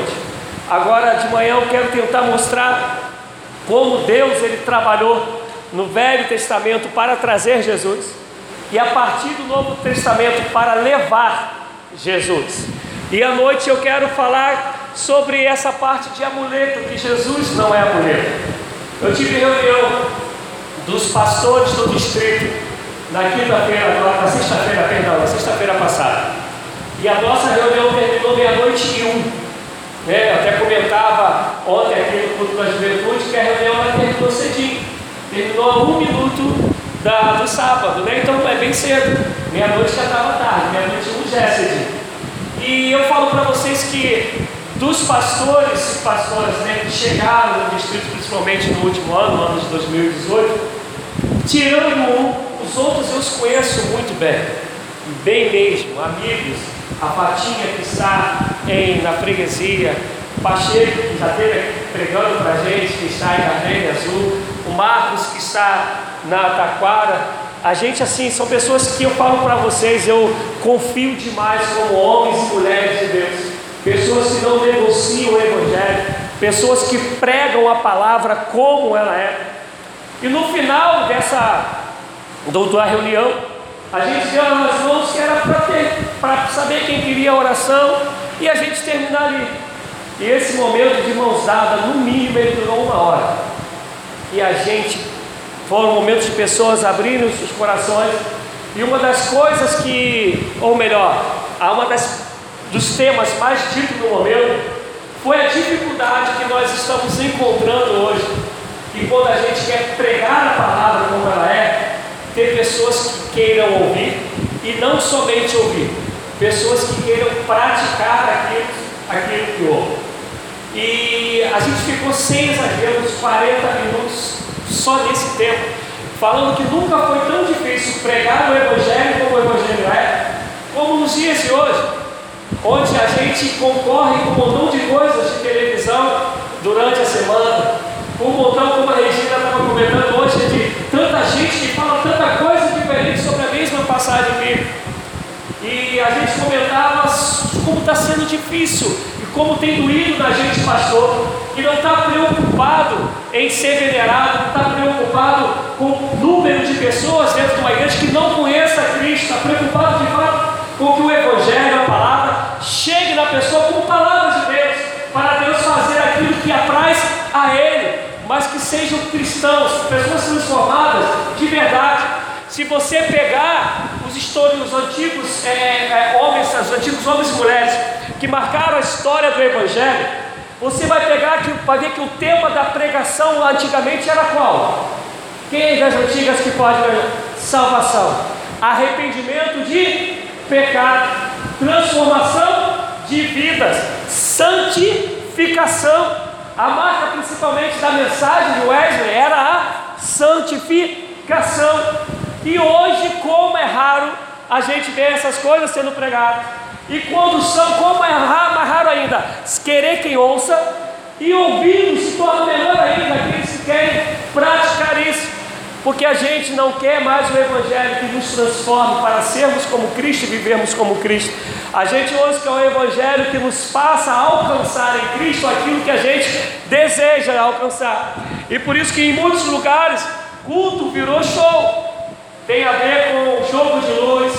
noite. Agora de manhã eu quero tentar mostrar como Deus ele trabalhou no Velho Testamento para trazer Jesus e a partir do Novo Testamento para levar Jesus. E à noite eu quero falar sobre essa parte de amuleto, que Jesus não é amuleto. Eu tive reunião dos pastores do distrito na quinta-feira, na sexta-feira, perdão, na sexta-feira passada. E a nossa reunião terminou meia-noite e um. Né? Eu até comentava ontem aqui no culto da juventude que a reunião terminou cedinho. Terminou a um minuto da, do sábado, né? Então é bem cedo. Meia-noite já estava tarde, meia-noite um já. E eu falo para vocês que dos pastores e pastoras né, que chegaram no distrito, principalmente no último ano, no ano de 2018, tirando um, os outros eu os conheço muito bem, bem mesmo, amigos. A Patinha que está em, na freguesia, o Pacheco que já esteve pregando para a gente, que está em Carneiro Azul, o Marcos que está na Taquara. A gente, assim, são pessoas que eu falo para vocês, eu confio demais como homens e mulheres de Deus. Pessoas que não negociam o Evangelho, pessoas que pregam a palavra como ela é. E no final dessa da reunião, a gente deu nas mãos que era para saber quem queria a oração e a gente terminar ali. E esse momento de mãos dadas, no mínimo, ele durou uma hora. E a gente, foram momentos de pessoas abrindo os corações. E uma das coisas que, ou melhor, uma das, dos temas mais ditos no momento, foi a dificuldade que nós estamos encontrando hoje. E quando a gente quer pregar a palavra como ela é, ter pessoas que queiram ouvir e não somente ouvir, pessoas que queiram praticar aquilo, aquilo que ouvem. E a gente ficou sem exagero uns 40 minutos só nesse tempo, falando que nunca foi tão difícil pregar o Evangelho como o Evangelho é, como nos dias de hoje, onde a gente concorre com um montão de coisas de televisão durante a semana, com um montão, como a Regina estava comentando hoje, de tanta gente que fala tanta coisa diferente sobre a mesma passagem bíblica. E a gente comentava como está sendo difícil e como tem doído na gente, pastor, que não está preocupado em ser venerado, não está preocupado com o número de pessoas dentro de uma igreja que não conheça Cristo, está preocupado de fato com que o Evangelho, a palavra, chegue na pessoa como palavras de Deus, para Deus fazer aquilo que apraz a Ele mas que sejam cristãos, pessoas transformadas de verdade. Se você pegar os históricos antigos é, é, homens, os antigos homens e mulheres que marcaram a história do Evangelho, você vai pegar que vai ver que o tema da pregação antigamente era qual? Quem das antigas que pode salvação? Arrependimento de pecado, transformação de vidas, santificação a marca principalmente da mensagem de Wesley era a santificação. E hoje, como é raro a gente ver essas coisas sendo pregadas. E quando são, como é raro, mais raro ainda, querer quem ouça e ouvindo se torna melhor ainda aqueles que querem praticar isso porque a gente não quer mais o Evangelho que nos transforme para sermos como Cristo e vivermos como Cristo. A gente hoje quer o Evangelho que nos faça alcançar em Cristo aquilo que a gente deseja alcançar. E por isso que em muitos lugares culto virou show. Tem a ver com o jogo de luz,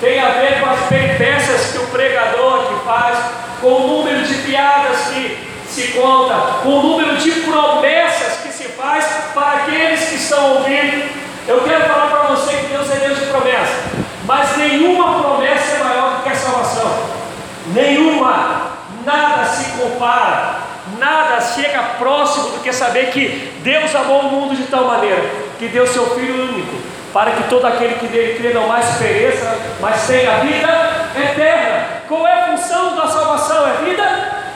tem a ver com as peripécias que o pregador que faz, com o número de piadas que se conta, com o número de promessas que se faz para aqueles que estão ouvindo. Eu quero falar para você que Deus é Deus de promessa, mas nenhuma promessa é maior do que a salvação. Nenhuma, nada se compara, nada chega próximo do que saber que Deus amou o mundo de tal maneira que deu seu Filho único, para que todo aquele que dele crê não mais pereça, mas tenha vida eterna. Qual é a função da salvação? É vida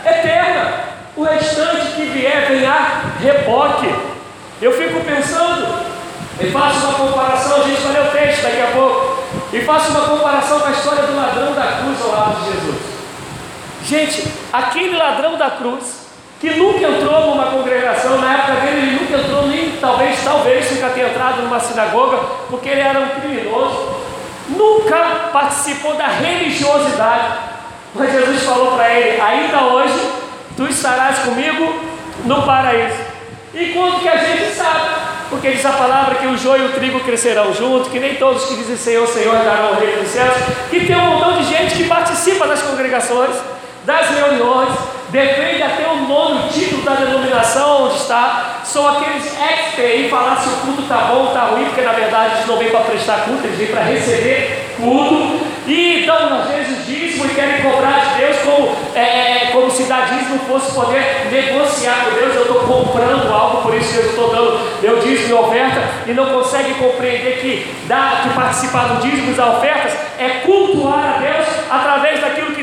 eterna. O restante que vier vem a reboque. Eu fico pensando, e faço uma comparação, a gente vai ler o texto daqui a pouco, e faço uma comparação com a história do ladrão da cruz ao lado de Jesus. Gente, aquele ladrão da cruz, que nunca entrou numa congregação, na época dele ele nunca entrou, nem talvez, talvez nunca tenha entrado numa sinagoga, porque ele era um criminoso, nunca participou da religiosidade. Mas Jesus falou para ele: ainda hoje estarás comigo no paraíso. Enquanto que a gente sabe, porque diz a palavra que o joio e o trigo crescerão junto, que nem todos que dizem Senhor, Senhor darão o reino dos céus, que tem um montão de gente que participa das congregações, das reuniões, defende até o nome, o título da denominação onde está, são aqueles experts em falar se o culto está bom está ruim, porque na verdade eles não vêm para prestar culto, eles vêm para receber culto, e então às vezes o dízimo e querem cobrar de Deus como, é, é como se dar dízimo fosse poder negociar com Deus, eu estou comprando algo, por isso eu estou dando meu dízimo e oferta, e não consegue compreender que, dar, que participar do dízimo e das ofertas é cultuar a Deus através daquilo que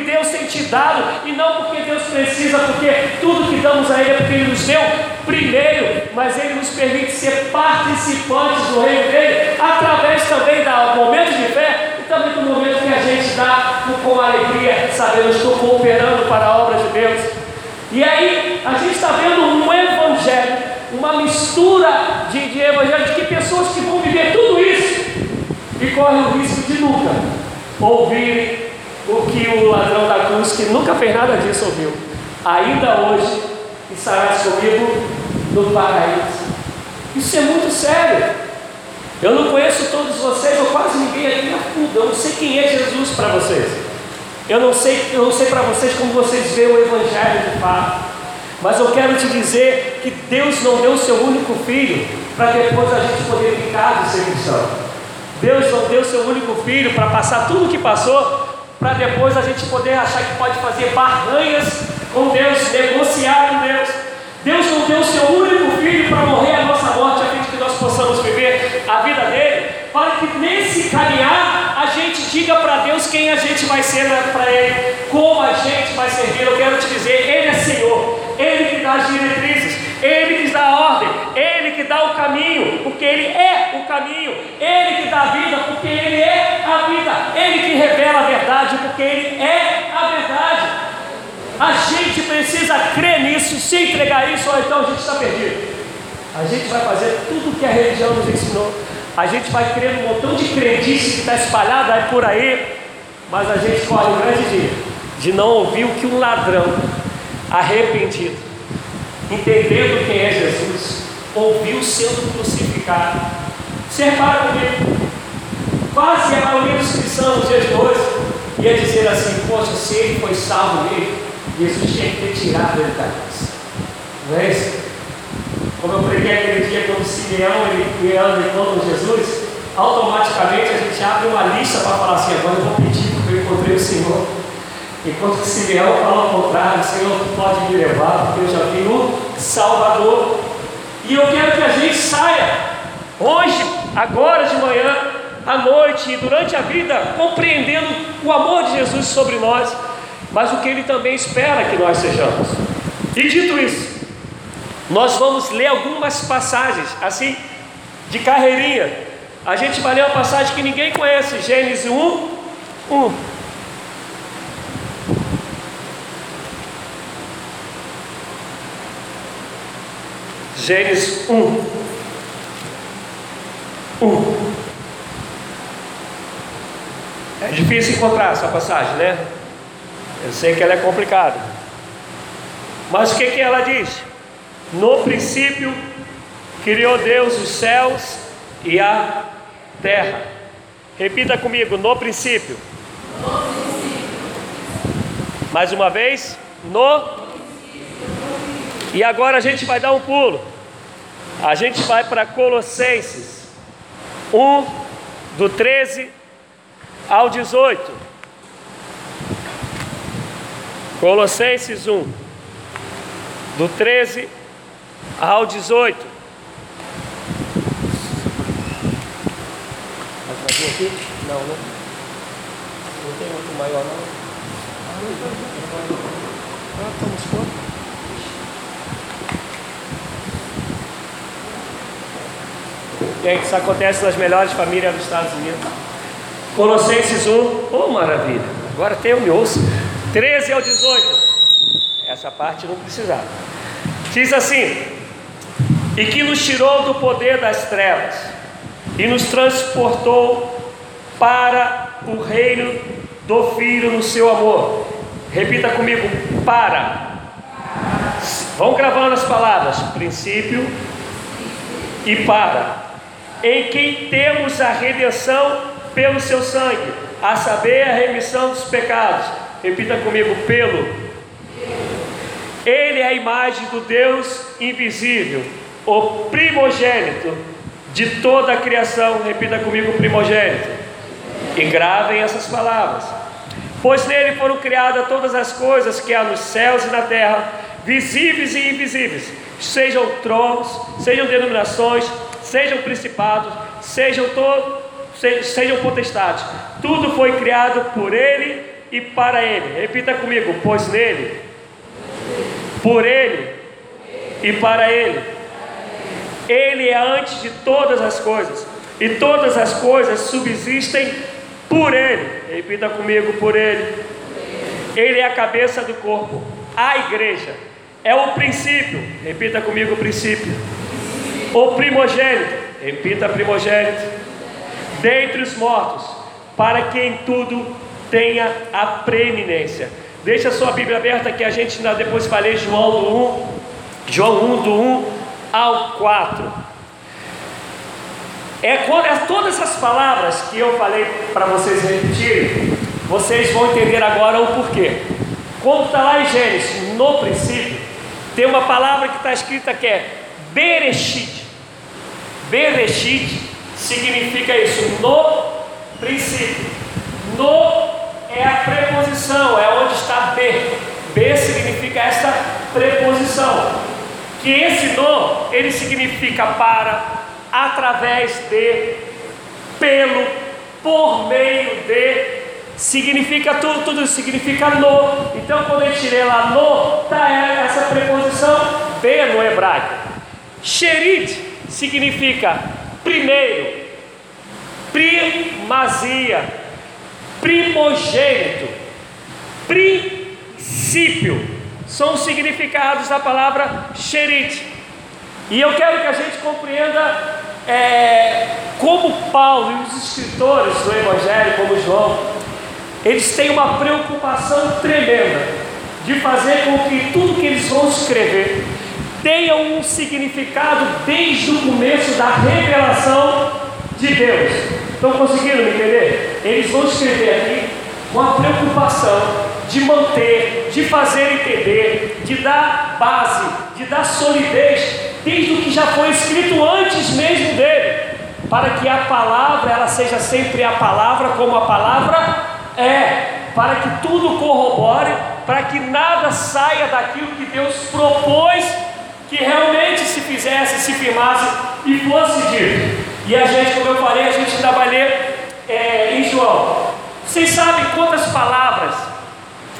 te dado, e não porque Deus precisa, porque tudo que damos a Ele é porque Ele nos deu primeiro, mas Ele nos permite ser participantes do reino dele, através também do momento de fé e também do momento que a gente dá com alegria, sabendo estou cooperando para a obra de Deus. E aí a gente está vendo um evangelho, uma mistura de, de evangelho, de que pessoas que vão viver tudo isso e correm o risco de nunca ouvirem o que o ladrão da cruz, que nunca fez nada disso, ouviu. Ainda hoje estarás comigo no paraíso. Isso é muito sério. Eu não conheço todos vocês, ou quase ninguém aqui na fuga. Eu não sei quem é Jesus para vocês. Eu não sei, eu não sei para vocês como vocês veem o Evangelho de fato. Mas eu quero te dizer que Deus não deu o seu único filho para depois a gente poder ficar de ser cristão. Deus não deu o seu único filho para passar tudo o que passou para depois a gente poder achar que pode fazer barganhas com Deus, negociar com Deus. Deus não deu o seu único filho para morrer a nossa morte, a fim de que nós possamos viver a vida dele, para que nesse caminhar a gente diga para Deus quem a gente vai ser para Ele, como a gente vai servir. Eu quero te dizer, Ele é Senhor, Ele que dá as diretrizes, Ele que dá a ordem, Ele que dá o caminho, porque Ele é o caminho, Ele que dá a vida, porque Ele é a vida, Ele que revela a verdade, porque Ele é a verdade. A gente precisa crer nisso, se entregar isso, ou então a gente está perdido. A gente vai fazer tudo o que a religião nos ensinou. A gente vai crer num montão de crendice que está espalhada aí por aí, mas a gente corre o grande dia de não ouvir o que um ladrão arrependido, entendendo quem é Jesus, ouviu sendo crucificado. Você repara comigo, quase a maioria dos cristãos dias de hoje ia dizer assim: Poxa, se ele foi salvo nele, Jesus tinha que ter tirado ele da cruz. Não é isso? Como eu preguei aquele dia quando Simeão ele anda com Jesus, automaticamente a gente abre uma lista para falar assim: agora eu vou pedir porque eu encontrei o Senhor. Enquanto Simeão fala ao contrário, Senhor pode me levar, porque eu já vi o Salvador. E eu quero que a gente saia hoje, agora de manhã, à noite e durante a vida, compreendendo o amor de Jesus sobre nós mas o que Ele também espera que nós sejamos. E dito isso, nós vamos ler algumas passagens, assim, de carreirinha. A gente vai ler uma passagem que ninguém conhece, Gênesis 1, 1. Gênesis 1. 1. É difícil encontrar essa passagem, né? Eu sei que ela é complicada. Mas o que, que ela diz? No princípio criou Deus os céus e a terra. Repita comigo, no princípio. No princípio. Mais uma vez, no. E agora a gente vai dar um pulo. A gente vai para Colossenses 1, do 13 ao 18. Colossenses 1, do 13 ao 18. Vai trazer aqui? Não, não. Não tem outro maior, não. Ah, estamos fora. Gente, isso acontece nas melhores famílias dos Estados Unidos. Colossenses 1, oh maravilha, agora tem me ouço. 13 ao 18. Essa parte não precisava. Diz assim: E que nos tirou do poder das trevas e nos transportou para o reino do Filho no seu amor. Repita comigo: para. Vão gravando as palavras: princípio e para. Em quem temos a redenção pelo seu sangue, a saber, a remissão dos pecados. Repita comigo: pelo. Ele é a imagem do Deus invisível, o primogênito de toda a criação. Repita comigo: primogênito. E gravem essas palavras. Pois nele foram criadas todas as coisas que há nos céus e na terra, visíveis e invisíveis, sejam tronos, sejam denominações, sejam principados, sejam todos sejam potestades. Tudo foi criado por Ele e para Ele. Repita comigo: pois nele, por Ele e para Ele. Ele é antes de todas as coisas, e todas as coisas subsistem por Ele. Repita comigo: por Ele. Ele é a cabeça do corpo, a igreja. É o princípio. Repita comigo: o princípio. O primogênito. Repita: primogênito dentre os mortos, para que em tudo tenha a preeminência. Deixa a sua Bíblia aberta que a gente ainda depois vai ler João do 1, João 1 do 1 ao 4. É, é todas essas palavras que eu falei para vocês repetirem, vocês vão entender agora o porquê. Quando está lá em Gênesis, no princípio, tem uma palavra que está escrita que é Bereshit. Bereshit significa isso, no princípio. No é a preposição, é onde está B. B significa essa preposição. Que esse no, ele significa para, através de, pelo, por meio de, significa tudo, tudo significa no. Então quando gente lê lá no, está essa preposição B no hebraico. Sherit significa primeiro, primazia, primogênito, princípio, são os significados da palavra xerite. E eu quero que a gente compreenda é, como Paulo e os escritores do Evangelho, como João, eles têm uma preocupação tremenda de fazer com que tudo que eles vão escrever tenha um significado desde o começo da revelação de Deus. Estão conseguindo me entender? Eles vão escrever aqui com a preocupação de manter, de fazer entender, de dar base, de dar solidez, desde o que já foi escrito antes mesmo dele, para que a palavra ela seja sempre a palavra como a palavra é, para que tudo corrobore, para que nada saia daquilo que Deus propôs que realmente se fizesse, se firmasse e fosse dito. E a gente, como eu falei, a gente ler é, em João. Vocês sabem quantas palavras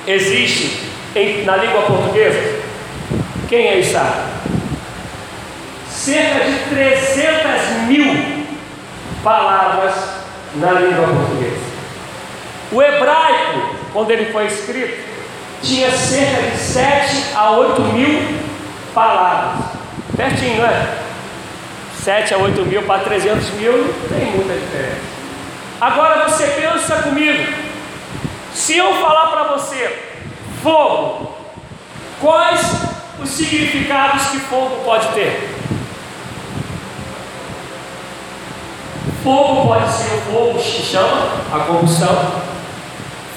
existem em, na língua portuguesa? Quem aí sabe? Cerca de 300 mil palavras na língua portuguesa. O hebraico, quando ele foi escrito, tinha cerca de 7 a 8 mil palavras. Pertinho, não é? 7 a 8 mil para 300 mil não tem muita diferença. Agora você pensa comigo, se eu falar para você fogo, quais os significados que fogo pode ter? Fogo pode ser o fogo que chama, a combustão.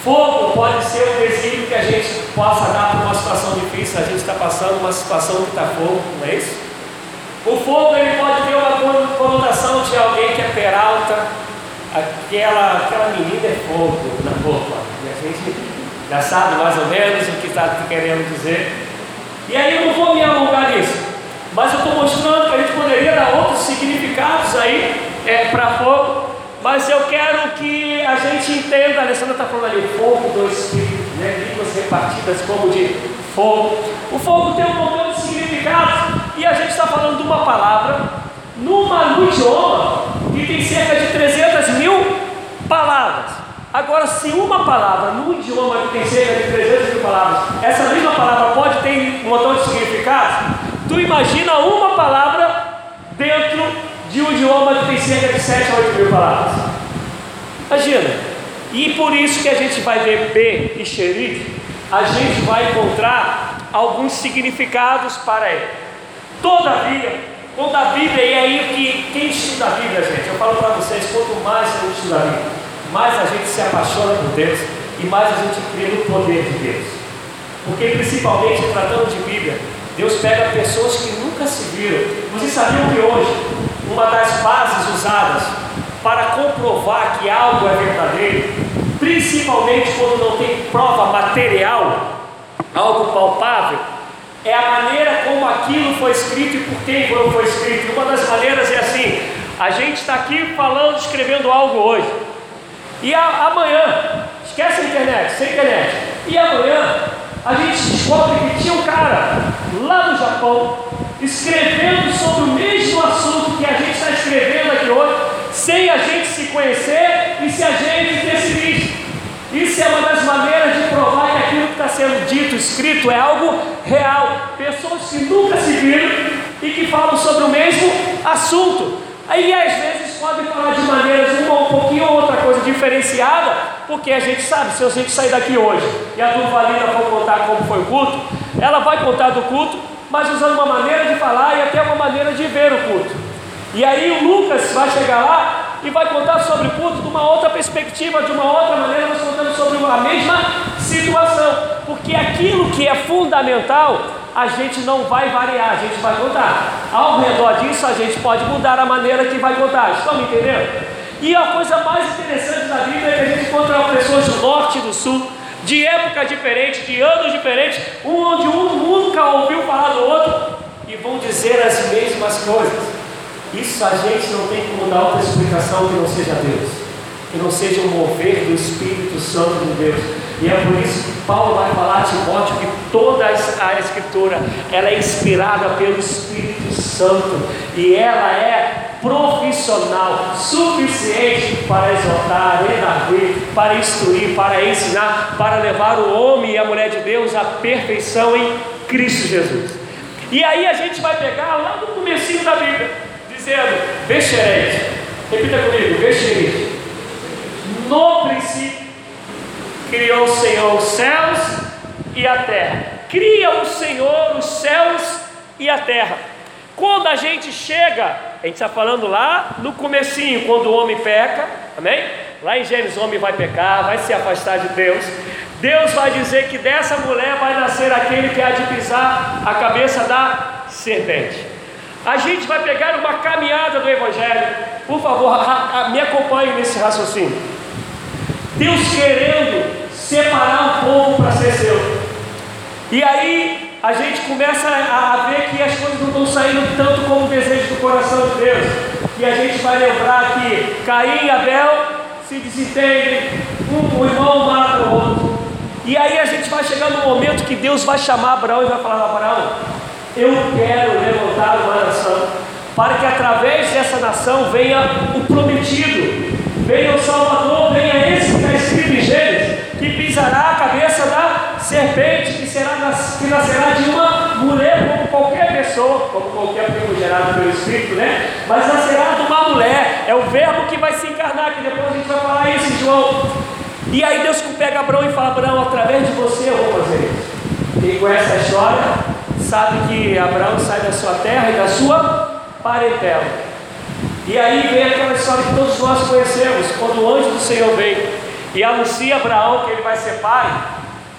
Fogo pode ser um desígnio que a gente possa dar para uma situação difícil, a gente está passando uma situação que está fogo, não é isso? O fogo ele pode ter uma conotação de alguém que é peralta, aquela, aquela menina é fogo na roupa, e a gente já sabe mais ou menos o que está querendo dizer. E aí eu não vou me alongar nisso, mas eu estou mostrando que a gente poderia dar outros significados aí é, para fogo mas eu quero que a gente entenda, a Alessandra está falando ali, fogo do Espírito, né? línguas repartidas como de fogo. O fogo tem um montão de significados, e a gente está falando de uma palavra, numa, no idioma, que tem cerca de 300 mil palavras. Agora, se uma palavra no idioma que tem cerca de 300 mil palavras, essa mesma palavra pode ter um montão de significados, tu imagina uma palavra dentro de um idioma que tem cerca de 7 a 8 mil palavras. Imagina. E por isso que a gente vai ver B e xerife, a gente vai encontrar alguns significados para ele. Todavia, quando a Bíblia, e aí que quem estuda a Bíblia, gente, eu falo para vocês, quanto mais a gente estuda a Bíblia, mais a gente se apaixona por Deus e mais a gente crê no poder de Deus. Porque principalmente tratando de Bíblia, Deus pega pessoas que nunca se viram. Vocês sabiam que hoje, uma das bases usadas para comprovar que algo é verdadeiro, principalmente quando não tem prova material, algo palpável, é a maneira como aquilo foi escrito e por quem foi escrito. Uma das maneiras é assim: a gente está aqui falando, escrevendo algo hoje, e a, amanhã, esquece a internet, sem internet, e amanhã a gente descobre que tinha um cara lá no Japão escrevendo sobre o mesmo assunto que a gente está hoje, sem a gente se conhecer e se a gente visto. Isso é uma das maneiras de provar que aquilo que está sendo dito, escrito, é algo real. Pessoas que nunca se viram e que falam sobre o mesmo assunto. Aí às vezes podem falar de maneiras uma um pouquinho ou outra coisa diferenciada, porque a gente sabe, se a gente sair daqui hoje e a Durvalina for contar como foi o culto, ela vai contar do culto, mas usando uma maneira de falar e até uma maneira de ver o culto. E aí o Lucas vai chegar lá e vai contar sobre o culto de uma outra perspectiva, de uma outra maneira, nós contando sobre a mesma situação, porque aquilo que é fundamental, a gente não vai variar, a gente vai contar. Ao redor disso, a gente pode mudar a maneira que vai contar. Estão me entendendo? E a coisa mais interessante da Bíblia é que a gente encontra pessoas do norte e do sul, de época diferente, de anos diferentes, um onde um nunca ouviu falar do outro, e vão dizer as mesmas coisas. Isso a gente não tem como dar outra explicação que não seja Deus, que não seja o mover do Espírito Santo de Deus. E é por isso que Paulo vai falar a Timóteo que toda a Escritura ela é inspirada pelo Espírito Santo e ela é profissional, suficiente para exortar, redarguir, para instruir, para ensinar, para levar o homem e a mulher de Deus à perfeição em Cristo Jesus. E aí a gente vai pegar lá no começo da Bíblia dizendo: Vexereis. Repita comigo: Vexereis. No princípio, criou o Senhor os céus e a terra. Cria o Senhor os céus e a terra. Quando a gente chega, a gente está falando lá no comecinho, quando o homem peca, amém? Lá em Gênesis o homem vai pecar, vai se afastar de Deus. Deus vai dizer que dessa mulher vai nascer aquele que há de pisar a cabeça da serpente. A gente vai pegar uma caminhada do Evangelho. Por favor, me acompanhe nesse raciocínio. Deus querendo separar um povo para ser seu. E aí a gente começa a ver que as coisas não estão saindo tanto como o desejo do coração de Deus. E a gente vai lembrar que Caim e Abel se desentendem, um, um irmão mata o outro. E aí a gente vai chegar no momento que Deus vai chamar Abraão e vai falar: Abraão, eu quero levantar uma nação, para que através dessa nação venha o prometido, venha o Salvador, venha esse que está escrito em Gênesis, que pisará a cabeça da serpente, que, será, que nascerá de uma mulher, como qualquer pessoa, como qualquer primo gerado pelo Espírito, né? Mas nascerá de uma mulher, é o verbo que vai se encarnar, que depois a gente vai falar isso João. E aí Deus pega Abraão e fala: Abraão, através de você eu vou fazer isso. Quem conhece a história, sabe que Abraão sai da sua terra e da sua parentela. E aí vem aquela história que todos nós conhecemos, quando o anjo do Senhor vem e anuncia a Abraão que ele vai ser pai,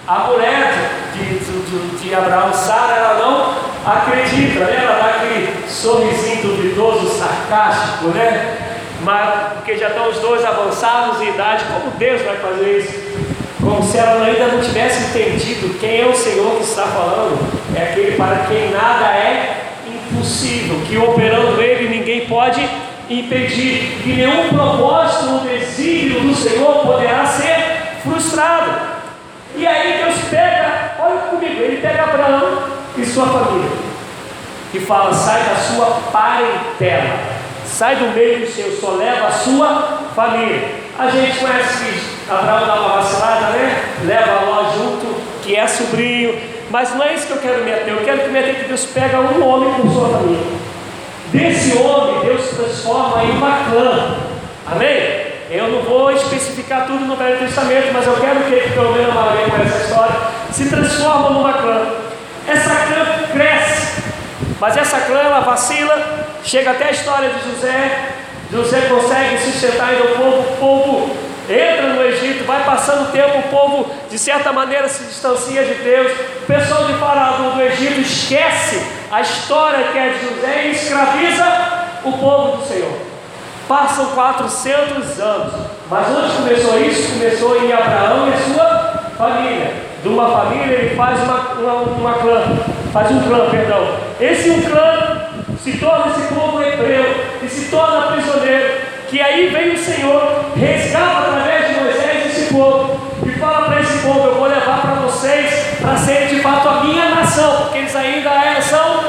a mulher de, de, de Abraão, Sara, ela não acredita, né? ela dá aquele sorrisinho duvidoso, sarcástico, né? Mas porque já estão os dois avançados em idade, como Deus vai fazer isso? Como se ela ainda não tivesse entendido quem é o Senhor que está falando, é aquele para quem nada é impossível, que operando ele ninguém pode impedir, que nenhum propósito ou desígnio do Senhor poderá ser frustrado. E aí Deus pega, olha comigo, ele pega Abraão e sua família, e fala: sai da sua parentela, sai do meio do seu, só leva a sua família. A gente conhece que Abraão dá uma vacilada, né? Leva Ló junto, que é sobrinho. Mas não é isso que eu quero meter. Eu quero que meter que Deus pega um homem com sua família. Desse homem, Deus transforma em uma clã. Amém? Eu não vou especificar tudo no Velho Testamento, mas eu quero que, pelo menos a maioria conheça essa história, se transforma numa clã. essa clã cresce, mas essa clã ela vacila, chega até a história de José, José consegue sustentar ainda o povo, o povo entra no Egito, vai passando o tempo, o povo de certa maneira se distancia de Deus, o pessoal de Faraó do Egito esquece a história que é de José e escraviza o povo do Senhor. Passam 400 anos, mas onde começou isso? Começou em Abraão e sua família. De uma família ele faz uma, uma, uma clã, faz um clã, perdão. Esse um clã se torna esse povo hebreu e se torna prisioneiro. Que aí vem o Senhor, resgata através de Moisés esse povo e fala para esse povo: Eu vou levar para vocês para serem de fato a minha nação, porque eles ainda é, são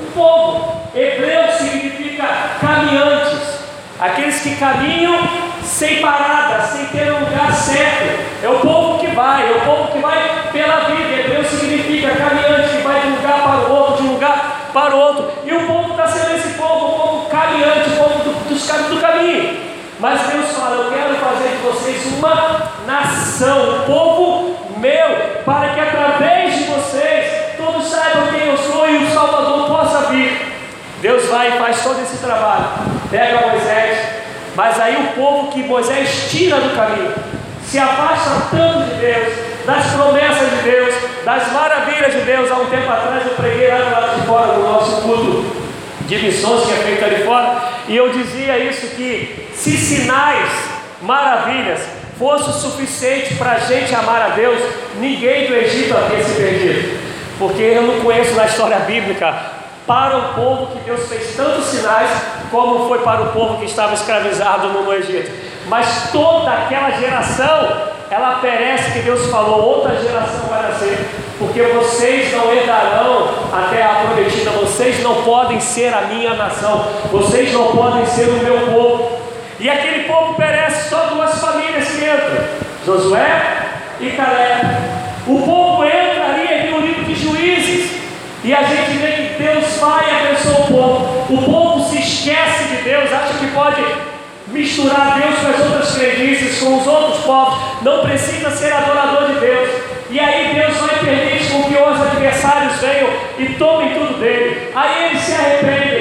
um povo. Hebreu significa caminhantes, aqueles que caminham sem parada, sem ter um lugar certo. É o povo que vai, é o povo que vai pela vida. Hebreu significa caminhante que vai de um lugar para o outro, de um lugar para o outro. E o povo está sendo esse povo, o povo caminhante, o povo do, dos, do caminho. Mas Deus fala: Eu quero fazer de vocês uma nação, um povo meu, para que através de vocês todos saibam quem eu sou e o Salvador possa vir. Deus vai e faz todo esse trabalho. Pega Moisés, mas aí o povo que Moisés tira do caminho, se afasta tanto de Deus, das promessas de Deus, das maravilhas de Deus. Há um tempo atrás eu preguei lá do lado de fora do nosso culto de missões que é feito ali fora, e eu dizia isso que se sinais, maravilhas, fosse o suficiente para a gente amar a Deus, ninguém do Egito havia se perdido. Porque eu não conheço na história bíblica para o povo que Deus fez tantos sinais, como foi para o povo que estava escravizado no Egito. Mas toda aquela geração ela perece que Deus falou, outra geração vai nascer, porque vocês não herdarão a prometida, vocês não podem ser a minha nação, vocês não podem ser o meu povo. E aquele povo perece só duas famílias que entram, Josué e Caleb. O povo entra ali no livro de juízes, e a gente vê que Deus vai e abençoa o povo. O povo se esquece de Deus, acha que pode misturar Deus com as outras crendices, com os outros povos, não precisa ser adorador de Deus. E aí Deus vai permitir com que os adversários venham e tomem tudo dele. Aí eles se arrependem.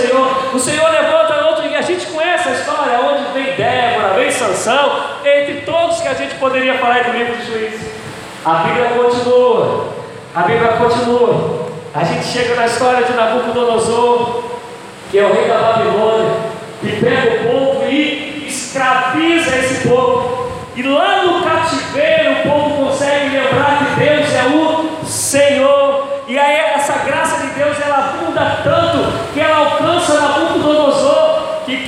Senhor. O Senhor levanta outro. E a gente conhece a história onde vem Débora, vem Sansão, entre todos que a gente poderia falar do livro de juízes. A Bíblia continua. A Bíblia continua. A gente chega na história de Nabucodonosor, que é o rei da Babilônia, e pega o povo e escraviza esse povo. E lá no cativeiro o povo consegue lembrar que Deus é o Senhor. E aí essa graça de Deus ela abunda tanto que ela alcança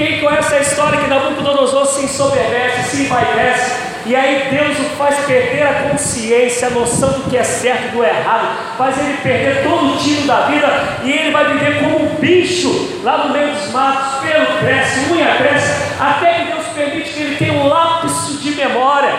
Quem conhece a história que Nabucodonosor se ensoberbece, se envaidece e aí Deus o faz perder a consciência, a noção do que é certo e do errado, faz ele perder todo o tiro da vida e ele vai viver como um bicho lá no meio dos matos, pelo cresce, unha cresce, até que Deus permite que ele tenha um lapso de memória.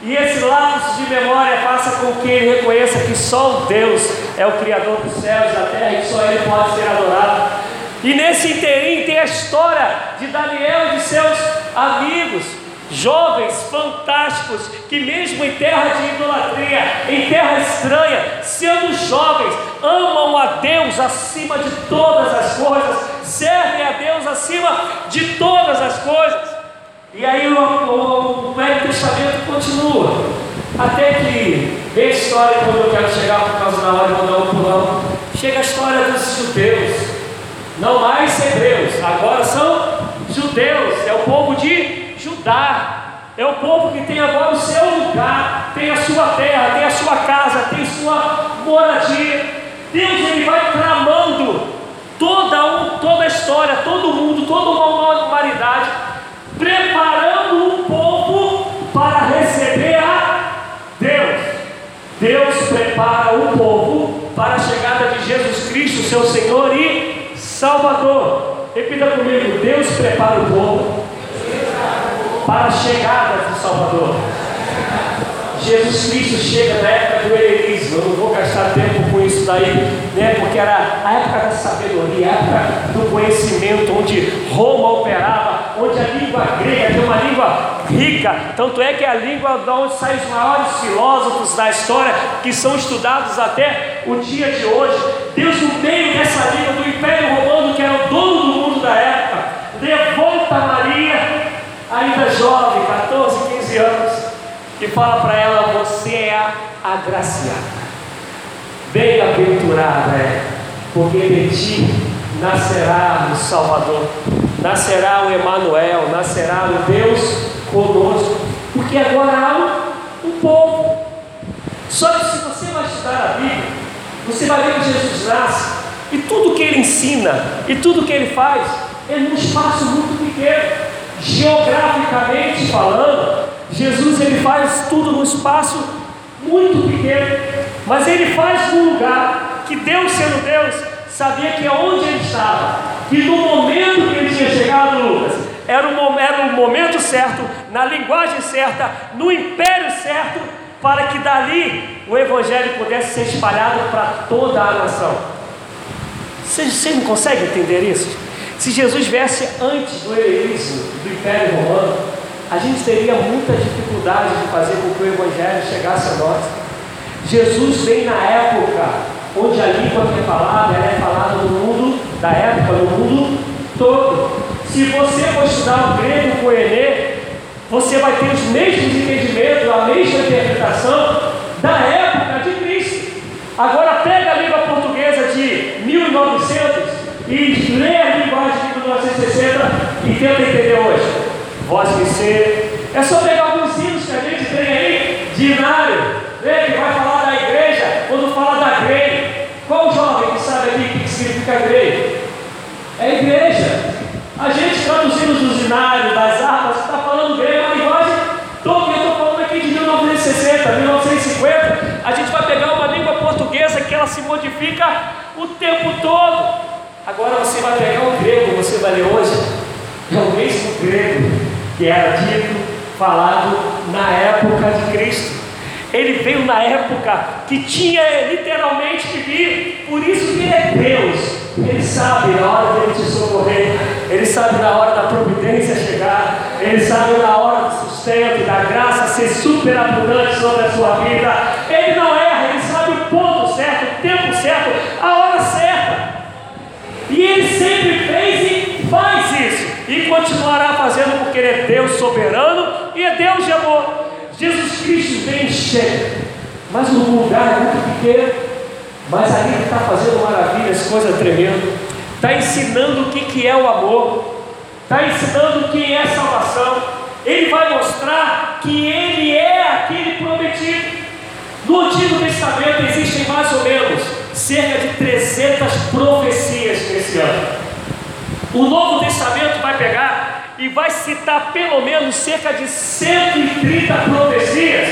E esse lapso de memória faça com que ele reconheça que só o Deus é o Criador dos céus e da terra e só ele pode ser adorado. E nesse inteirinho tem a história de Daniel e de seus amigos jovens fantásticos que, mesmo em terra de idolatria, em terra estranha, sendo jovens, amam a Deus acima de todas as coisas, servem a Deus acima de todas as coisas. E aí o, o, o Velho Testamento continua, até que vem a história, quando eu quero chegar por causa da hora de mandar um pulão, chega a história dos judeus, não mais hebreus, agora são judeus, é o povo de Judá. É o povo que tem agora o seu lugar, tem a sua terra, tem a sua casa, tem sua moradia. Deus ele vai tramando toda, um, toda a história, todo mundo, toda uma humanidade, preparando o povo para receber a Deus. Deus prepara o povo para a chegada de Jesus Cristo, seu Senhor e Salvador. Repita comigo: Deus prepara o povo para a chegada do Salvador. Jesus Cristo chega na época do helenismo, eu não vou gastar tempo com isso daí, né? porque era a época da sabedoria, a época do conhecimento, onde Roma operava, onde a língua grega, que é uma língua rica, tanto é que a língua de onde saem os maiores filósofos da história, que são estudados até o dia de hoje. Deus, no meio dessa língua do Império Romano, que era o dono do mundo da época, levanta Maria, ainda jovem, 14, 15 anos, e fala para ela: Você é a agraciada, bem-aventurada é, porque de ti nascerá o Salvador, nascerá o Emanuel, nascerá o Deus conosco, porque agora há um, um povo. Só que se você vai estudar a Bíblia, você vai ver que Jesus nasce, e tudo que ele ensina, e tudo que ele faz, é num espaço muito pequeno. Geograficamente falando, Jesus ele faz tudo num espaço muito pequeno, mas ele faz num lugar que Deus sendo Deus, sabia que onde ele estava, que no momento que ele tinha chegado, Lucas, era o, era o momento certo, na linguagem certa, no império certo, para que dali o Evangelho pudesse ser espalhado para toda a nação. Vocês, não conseguem entender isso? Se Jesus viesse antes do helenismo, do Império Romano, a gente teria muita dificuldade de fazer com que o Evangelho chegasse a nós. Jesus vem na época onde a língua que é falada, é falada no mundo da época, no mundo todo. Se você for estudar o grego com o Enê, você vai ter os mesmos entendimentos, a mesma interpretação da época de Cristo. Agora pega a língua portuguesa de 1900 e lê a linguagem de 1960 e tenta entender hoje. Voz que ser. É só pegar alguns hinos que a gente tem aí, de Inário, né, que vai falar da igreja, quando fala da grey. Qual jovem que sabe aqui o que significa grey? É igreja. A gente usinários, das armas, está falando grego, uma linguagem toda. Eu estou falando aqui de 1960, 1950. A gente vai pegar uma língua portuguesa que ela se modifica o tempo todo. Agora você vai pegar o grego, você vai ler hoje, é o mesmo grego que era dito, falado na época de Cristo. Ele veio na época que tinha literalmente que vir, por isso que ele é Deus. Ele sabe na hora de ele te socorrer, ele sabe na hora da providência chegar, ele sabe na hora do sustento, da graça ser superabundante sobre a sua vida. Ele não erra, ele sabe o ponto certo, o tempo certo, a hora certa. E ele sempre fez e faz isso, e continuará fazendo porque ele é Deus soberano e é Deus de amor. Jesus Cristo vem cheio, mas o lugar é muito pequeno, mas ali ele está fazendo maravilhas, coisa tremenda, está ensinando o que, que é o amor, está ensinando o que é salvação, ele vai mostrar que ele é aquele prometido. No Antigo Testamento existem mais ou menos cerca de 300 profecias nesse ano. O Novo Testamento vai pegar e vai citar pelo menos cerca de 130 profecias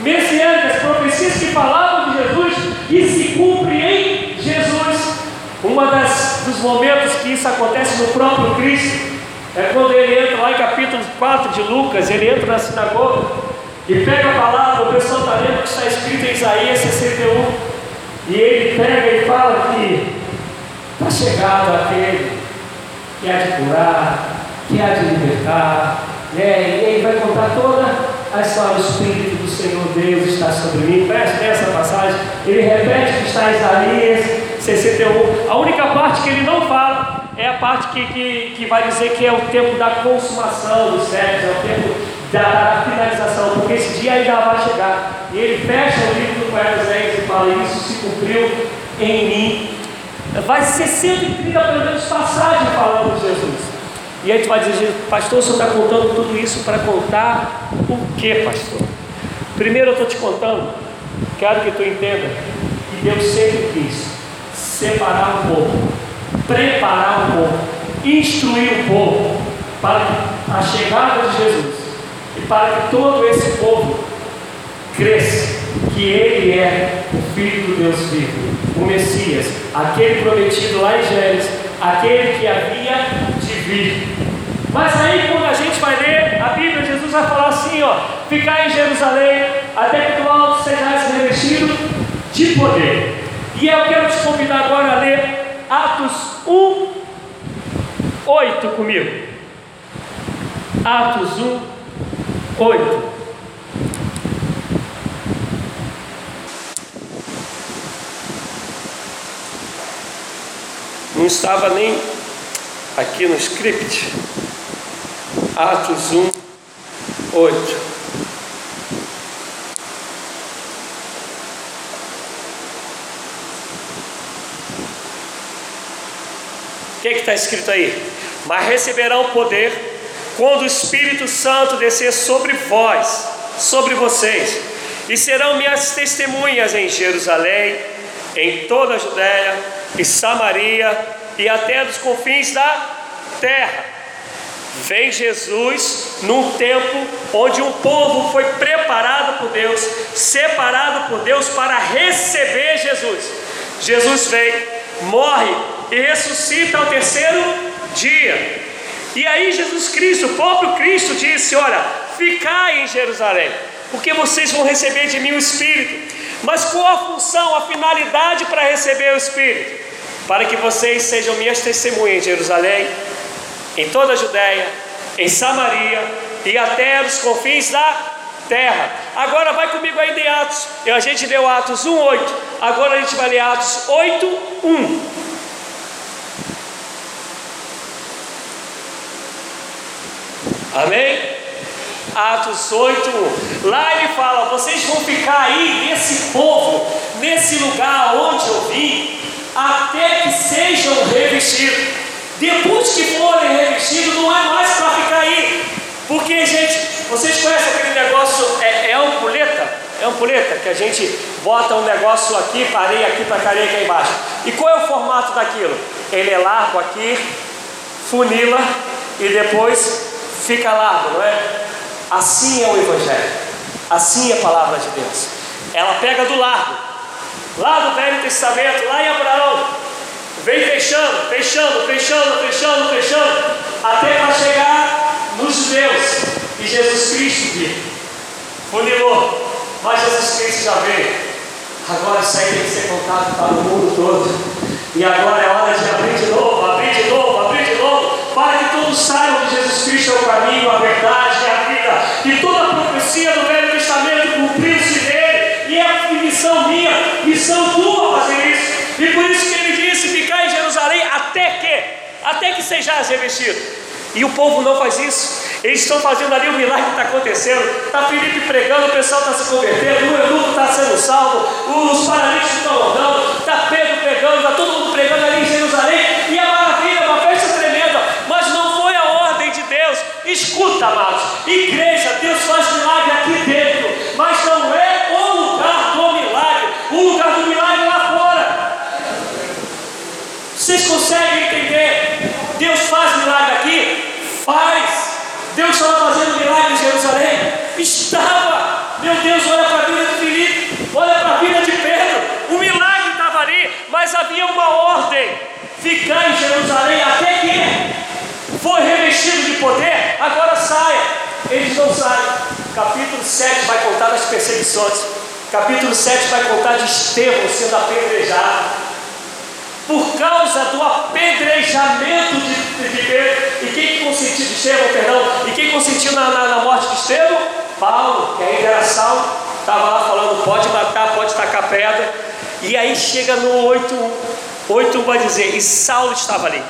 messiânicas, profecias que falavam de Jesus Uma das dos momentos que isso acontece no próprio Cristo é quando ele entra lá em capítulo 4 de Lucas, ele entra na sinagoga e pega a palavra, o pessoal está lendo que está escrito em Isaías 61, e ele pega e fala que está chegado aquele que há de curar, que há de libertar, né? e ele vai contar toda a história do Espírito do Senhor Deus está sobre mim. Preste nessa passagem, ele repete que está em Isaías 61. A única parte que ele não fala é a parte que, que, que vai dizer que é o tempo da consumação dos séculos, é o tempo da finalização, porque esse dia ainda vai chegar. E ele fecha o livro do poeta Zé e fala: Isso se cumpriu em mim. Vai ser 130 pelo menos passagens falando de Jesus. E aí tu vai dizer, pastor, senhor está contando tudo isso para contar o que, pastor? Primeiro eu estou te contando, quero que tu entenda que Deus sempre quis separar o povo, preparar o povo, instruir o povo para a chegada de Jesus e para que todo esse povo cresça que Ele é o Filho do Deus vivo, o Messias, aquele prometido lá em Gênesis, aquele que havia de vir. Mas aí quando a gente vai ler a Bíblia, Jesus vai falar assim, ó, ficar em Jerusalém, até que do alto sejais revestido de poder. E eu quero te convidar agora a ler Atos 1, 8 comigo. Atos 1, 8. Não estava nem aqui no script. Atos 1, 8. Que está escrito aí? Mas receberão poder quando o Espírito Santo descer sobre vós, sobre vocês, e serão minhas testemunhas em Jerusalém, em toda a Judéia e Samaria e até dos confins da terra. Vem Jesus num tempo onde um povo foi preparado por Deus, separado por Deus para receber Jesus. Jesus vem, morre e ressuscita ao terceiro dia. E aí Jesus Cristo, o próprio Cristo disse: Olha, ficai em Jerusalém, porque vocês vão receber de mim o Espírito. Mas qual a função, a finalidade para receber o Espírito? Para que vocês sejam minhas testemunhas em Jerusalém, em toda a Judéia, em Samaria e até os confins da terra. Agora vai comigo aí em Atos. A gente leu Atos 1:8. Agora a gente vai ler Atos 8:1. Amém? Atos 8, 1. Lá ele fala: vocês vão ficar aí nesse povo, nesse lugar onde eu vim, até que sejam revestidos. Depois que forem revestidos, não é mais para ficar aí. Porque, gente, vocês conhecem aquele negócio, é, é ampuleta? É ampuleta, que a gente bota um negócio aqui, parei aqui para areia aqui embaixo. E qual é o formato daquilo? Ele é largo aqui, funila e depois fica largo, não é? Assim é o Evangelho, assim é a palavra de Deus. Ela pega do largo, lá do Velho Testamento, lá em Abraão, vem fechando, fechando, fechando, fechando, fechando, até para chegar nos judeus e Jesus Cristo vir. Funilou, mas Jesus Cristo já veio. Agora isso aí tem que ser contado para o mundo todo. E agora é hora de abrir de novo, para que todos saibam que Jesus Cristo é o caminho, a verdade e a vida. E toda a profecia do Velho Testamento cumpriu-se nele. E é missão minha, missão tua fazer isso. E por isso que ele disse: ficar em Jerusalém até que, até que sejais revestido. E o povo não faz isso. Eles estão fazendo ali o milagre que está acontecendo. Está Felipe pregando, o pessoal está se convertendo, o eunuco está sendo salvo, os paralíticos estão andando, está Pedro pregando, está todo mundo pregando ali em Jerusalém. E a maravilha, uma festa tremenda. Mas não foi a ordem de Deus. Escuta, amados. Igreja, Deus faz milagre aqui dentro. Mas não é o lugar do milagre. O lugar do milagre é lá fora. Vocês conseguem entender? Deus faz milagre aqui? Faz. Deus estava fazendo milagre em Jerusalém? Estava. Meu Deus, olha para a vida de Filipe, olha para a vida de Pedro. O milagre estava ali, mas havia uma ordem: ficar em Jerusalém até que foi revestido de poder, agora saia. Eles não saem. Capítulo 7 vai contar das perseguições. Capítulo 7 vai contar de Estevão sendo apedrejado por causa do apedrejamento de, de Pedro. E quem consentiu de Estevão, perdão, e quem consentiu na, na, na, morte de Estevão? Paulo, que ainda era Saulo, estava lá falando: pode matar, pode tacar pedra. E aí chega no 8, 8 vai dizer: e Saulo estava ali,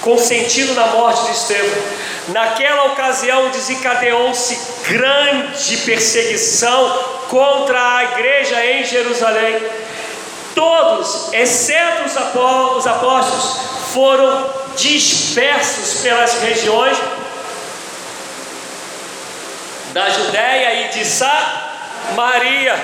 consentindo na morte de Estevão. Naquela ocasião desencadeou-se grande perseguição contra a igreja em Jerusalém Todos, exceto os apóstolos, foram dispersos pelas regiões da Judéia e de Samaria.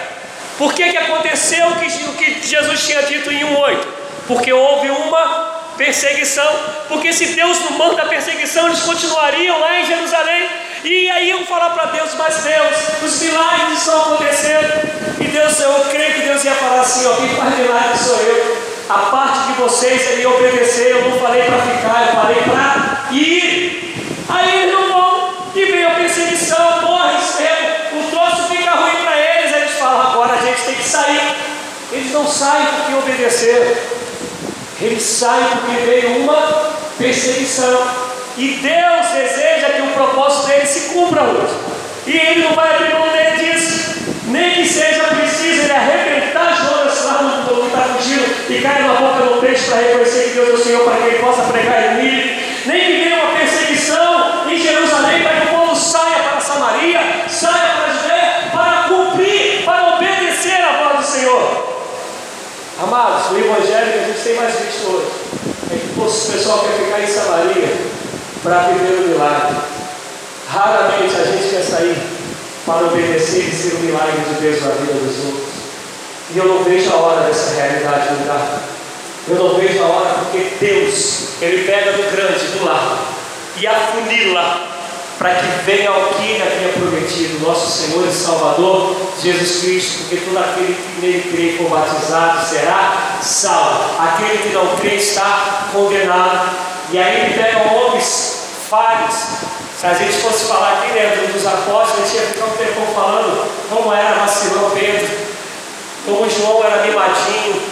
Por que, que aconteceu o que, o que Jesus tinha dito em 1,8? Porque houve uma perseguição. Porque se Deus não manda a perseguição, eles continuariam lá em Jerusalém. E aí eu falar para Deus, mas Deus, os milagres estão acontecendo. E Deus, eu creio que Deus ia falar assim, ó, quem faz milagres sou eu. A parte de vocês é me obedecer, eu não falei para ficar, eu falei para ir. Aí eles não vão, e vem a perseguição, morre cedo, o troço fica ruim para eles, aí eles falam, agora a gente tem que sair. Eles não saem porque obedeceram, eles saem porque veio uma perseguição. E Deus deseja que o propósito dele se cumpra hoje. E ele não vai abrir mão dele disso. Nem que seja preciso ele arrebentar Jonas lá no que está fugindo e cair na boca do peixe para reconhecer que Deus é o Senhor, para que ele possa pregar em mim. Nem que venha uma perseguição em Jerusalém para que o povo saia para Samaria, saia para Judéia, para cumprir, para obedecer a voz do Senhor. Amados, o Evangelho mais visto hoje é que o pessoal quer ficar em Samaria para viver o milagre. Raramente a gente quer sair para obedecer e ser o milagre de Deus na vida dos outros. E eu não vejo a hora dessa realidade mudar. Eu não vejo a hora porque Deus, Ele pega do grande, do lado, e afunila para que venha ao que Ele havia prometido, nosso Senhor e Salvador Jesus Cristo, porque todo aquele que nele crê for batizado será salvo. Aquele que não crê está condenado. E aí ele pega homens falhos. Se a gente fosse falar aqui dentro dos apóstolos, a gente ia ficar um tempo falando como era vacilão Pedro, como João era mimadinho,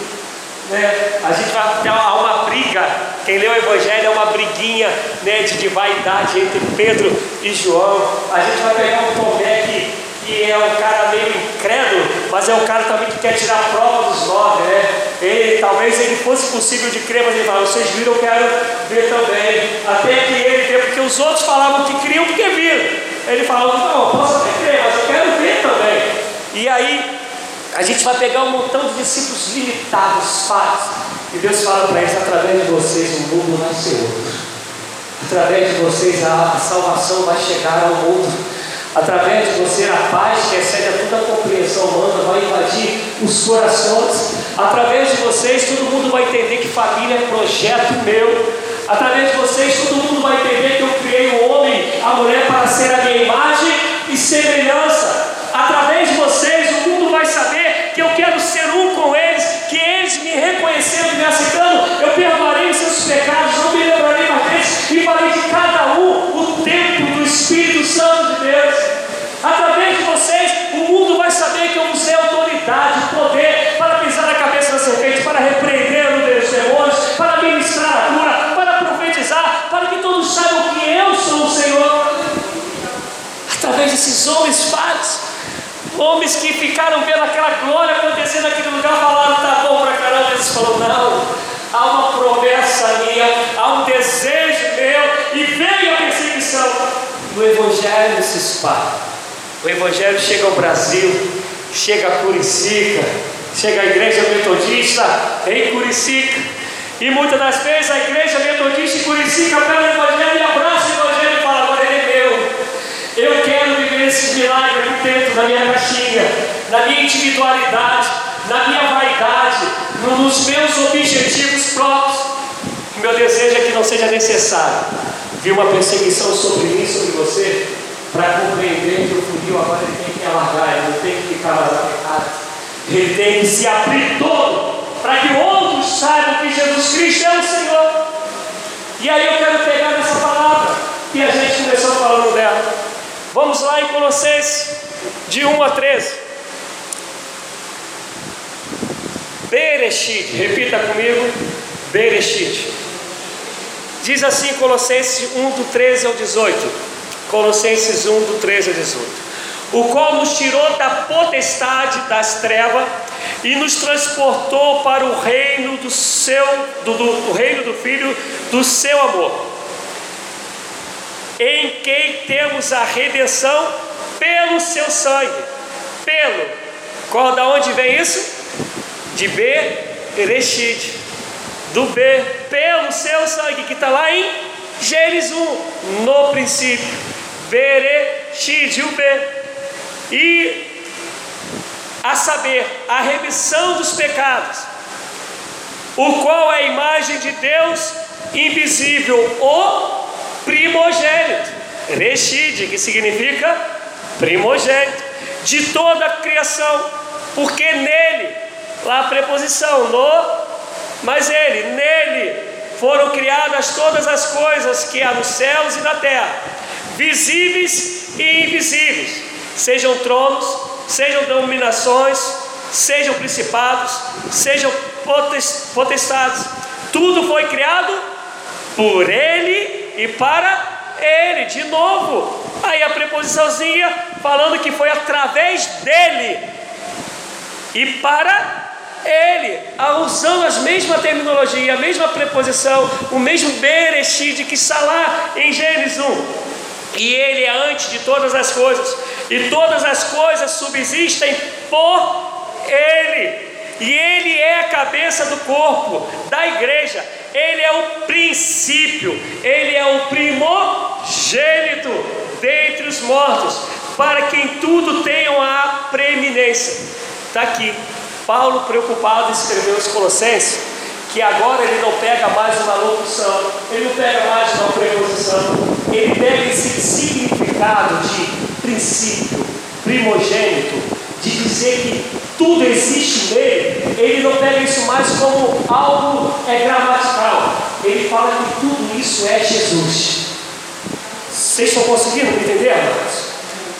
né? A gente vai ter uma briga. Quem lê o Evangelho é uma briguinha né, de, de vaidade entre Pedro e João. A gente vai pegar um Tomé que, que é um cara meio incrédulo, mas é um cara também que quer tirar prova dos nove. Né? Ele, talvez ele fosse possível de crer, mas ele fala: vocês viram, eu quero ver também. Até que ele vê, porque os outros falavam que criam porque viram. Ele falou: não, eu posso até crer, mas eu quero ver também. E aí a gente vai pegar um montão de discípulos limitados, falhos, e Deus fala para eles: através de vocês o mundo vai ser outro. Através de vocês a, a salvação vai chegar ao mundo. Através de você a paz que excede a toda a compreensão humana vai invadir os corações. Através de vocês todo mundo vai entender que família é projeto meu. Através de vocês todo mundo vai entender que eu criei o homem, a mulher para ser a minha imagem e semelhança. Através de lugar falaram, tá bom pra caramba. Eles falaram, não, há uma promessa minha, há um desejo meu, e veio a perseguição. O Evangelho se espalha. O Evangelho chega ao Brasil, chega a Curicica, chega a igreja metodista em Curicica. E muitas das vezes a igreja metodista em Curicica pega o Evangelho e abraça o Evangelho e fala, agora ele é meu. Eu quero viver esse milagre aqui dentro da minha caixinha, na minha individualidade, na minha vaidade, nos meus objetivos próprios. O meu desejo é que não seja necessário vir uma perseguição sobre mim, sobre você, para compreender que o funil agora ele tem que alargar, ele não tem que ficar mais apertado, ele tem que se abrir todo, para que outros saibam que Jesus Cristo é o Senhor. E aí eu quero pegar nessa palavra, e a gente começou falando dela. Vamos lá em Colossenses, de 1 a 13. Bereshit, repita comigo, Bereshit. Diz assim Colossenses 1, do 13 ao 18. Colossenses 1, do 13 ao 18. O qual nos tirou da potestade das trevas e nos transportou para o reino do seu, do, do, do reino do Filho do seu amor em quem temos a redenção pelo seu sangue. Pelo. Qual da onde vem isso? De B, Erechid. Do B, pelo seu sangue, que está lá em Gênesis 1, no princípio. Berechid, o B. E a saber, a remissão dos pecados, o qual é a imagem de Deus invisível, o primogênito. Reshid, que significa primogênito de toda a criação, porque nele, lá a preposição, no, mas ele, nele foram criadas todas as coisas que há nos céus e na terra, visíveis e invisíveis, sejam tronos, sejam dominações, sejam principados, sejam potestades, tudo foi criado por ele e para ele, de novo. Aí a preposiçãozinha falando que foi através dele e para ele, usando as mesma terminologia, a mesma preposição, o mesmo bereshit que está lá em Gênesis 1. E ele é antes de todas as coisas, e todas as coisas subsistem por ele. E ele é a cabeça do corpo, da igreja. Ele é o princípio, ele é o primogênito dentre os mortos, para quem tudo tenham a preeminência. Está aqui. Paulo, preocupado, escreveu aos Colossenses que agora ele não pega mais uma locução, ele não pega mais uma preposição, ele pega esse significado de princípio, primogênito, de dizer que tudo existe nele, ele não pega isso mais como algo é gramatical, ele fala que tudo isso é Jesus. Vocês estão conseguindo entender, amados?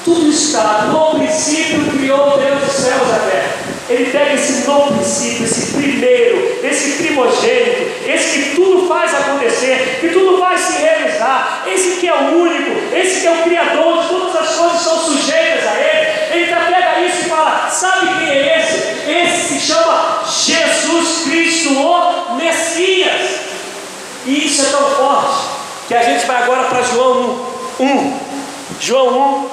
Tudo está no princípio criou Deus os céus e a terra. Ele pega esse novo princípio, esse primeiro, esse primogênito, esse que tudo faz acontecer, que tudo vai se realizar, esse que é o único, esse que é o Criador de todas as coisas são sujeitas a Ele. Ele já pega isso e fala: sabe quem é esse? Esse se chama Jesus Cristo, o Messias. E isso é tão forte que a gente vai agora para João 1. 1. João 1,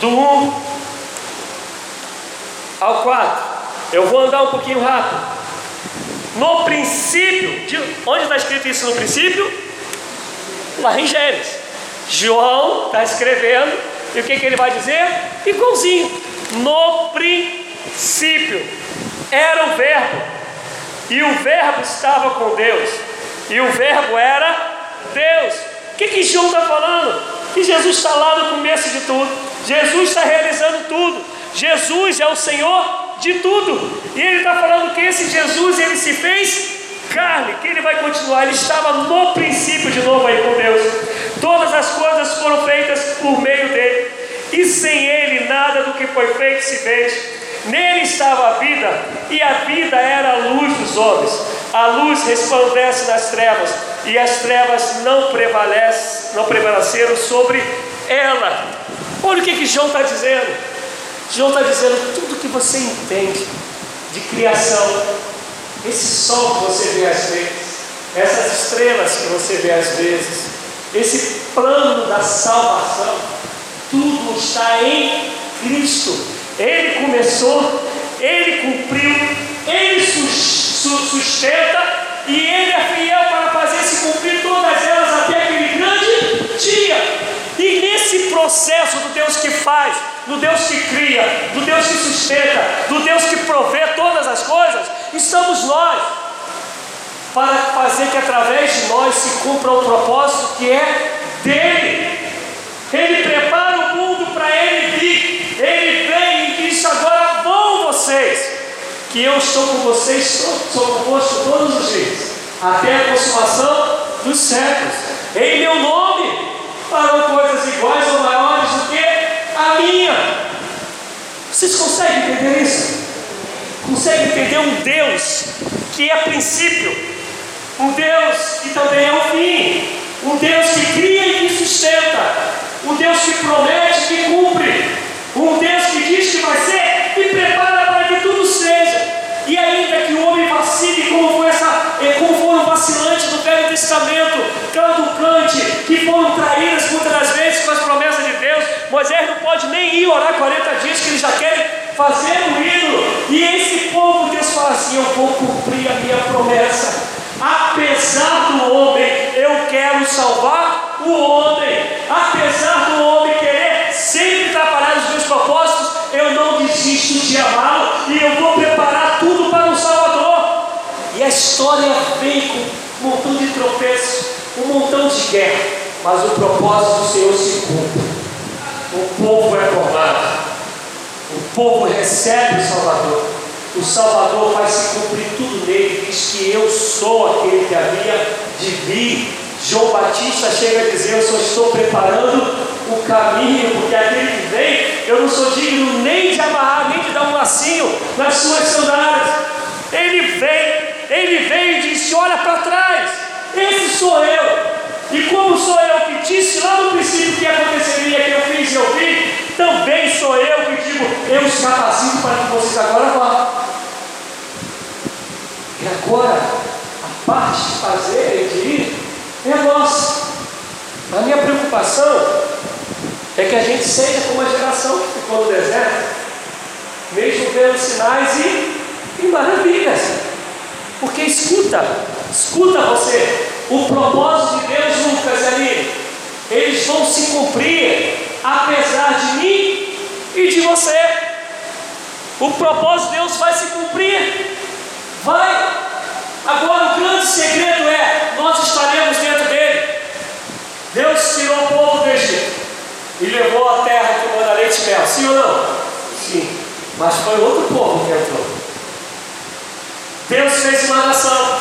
do 1 ao 4. Eu vou andar um pouquinho rápido. No princípio, de, onde está escrito isso no princípio? Lá em Gênesis. João está escrevendo, e o que, que ele vai dizer? Igualzinho. No princípio era o Verbo, e o Verbo estava com Deus, e o Verbo era Deus. O que, que João está falando? Que Jesus está lá no começo de tudo, Jesus está realizando tudo. Jesus é o Senhor de tudo. E ele está falando que esse Jesus ele se fez carne, que ele vai continuar. Ele estava no princípio de novo aí com Deus. Todas as coisas foram feitas por meio dele. E sem ele nada do que foi feito se fez. Nele estava a vida, e a vida era a luz dos homens. A luz resplandece nas trevas, e as trevas não, prevalece, não prevaleceram sobre ela. Olha o que, que João está dizendo. João está dizendo tudo que você entende de criação, esse sol que você vê às vezes, essas estrelas que você vê às vezes, esse plano da salvação, tudo está em Cristo. Ele começou, ele cumpriu, ele sustenta e ele é fiel para fazer se cumprir todas elas até aquele grande dia. E nesse processo do Deus que faz, do Deus que cria, do Deus que sustenta, do Deus que provê todas as coisas, estamos nós para fazer que através de nós se cumpra o propósito que é dele. Ele prepara o mundo para ele vir. Ele vem e diz: agora vão vocês, que eu estou com vocês, sou convosco todos os dias, até a consumação dos séculos. Em meu nome farão coisas iguais ou maiores do que a minha. Vocês conseguem entender isso? Conseguem entender um Deus que é princípio, um Deus que também é o fim, um Deus que cria e que sustenta, um Deus que promete e que cumpre, um Deus que diz que vai ser e prepara para que tudo seja. E ainda que o homem vacile, como, foi essa, como Testamento, caducante, que foram traídas muitas vezes com as promessas de Deus, Moisés não pode nem ir orar 40 dias, que eles já querem fazer um ídolo. E esse povo, Deus fala assim: Eu vou cumprir a minha promessa. Apesar do homem, eu quero salvar o homem. Apesar do homem querer sempre atrapalhar os meus propósitos, eu não desisto de amá-lo e eu vou preparar tudo para o Salvador. E a história vem com um montão de tropeços, um montão de guerra, mas o propósito do Senhor se cumpre. O povo é formado, o povo recebe o Salvador. O Salvador vai se cumprir tudo nele, diz que eu sou aquele que havia de vir. João Batista chega a dizer: Eu só estou preparando o caminho, porque aquele que vem, eu não sou digno nem de amarrar, nem de dar um lacinho nas suas sandálias. Ele vem, ele veio e disse: Olha para trás, esse sou eu. E como sou eu que disse lá no princípio que aconteceria, que eu fiz e eu vi, também sou eu que digo, eu os capacito para que vocês agora vá. E agora, a parte de fazer e de ir é nossa. A minha preocupação é que a gente seja como a geração que ficou no deserto, mesmo vendo sinais e, e maravilhas. Porque escuta, escuta você, o propósito de Deus, Lucas ali, eles vão se cumprir apesar de mim e de você. O propósito de Deus vai se cumprir, vai. Agora o grande segredo é: nós estaremos dentro dele. Deus tirou o povo do Egito e levou a terra que manda leite e mel, sim ou não? Sim, mas foi outro povo que entrou. Deus fez uma nação,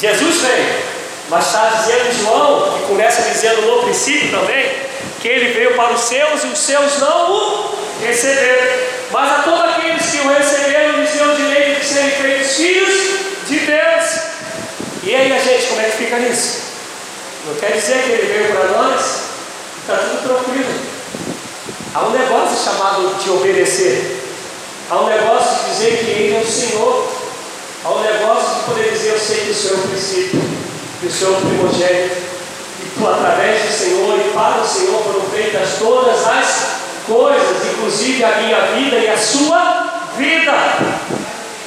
Jesus veio, mas está dizendo João, que começa dizendo no princípio também, que ele veio para os seus e os seus não o receberam. Mas a todos aqueles que o receberam, lhes deu o direito de serem feitos filhos de Deus. E aí a gente, como é que fica nisso? Não quer dizer que ele veio para nós está tudo tranquilo. Há um negócio chamado de obedecer. Há um negócio de dizer que Ele é o Senhor. Um negócio de poder dizer: Eu sei que o Senhor é o princípio, que o Senhor é o primogênito, e tu, através do Senhor e para o Senhor, foram feitas todas as coisas, inclusive a minha vida e a sua vida.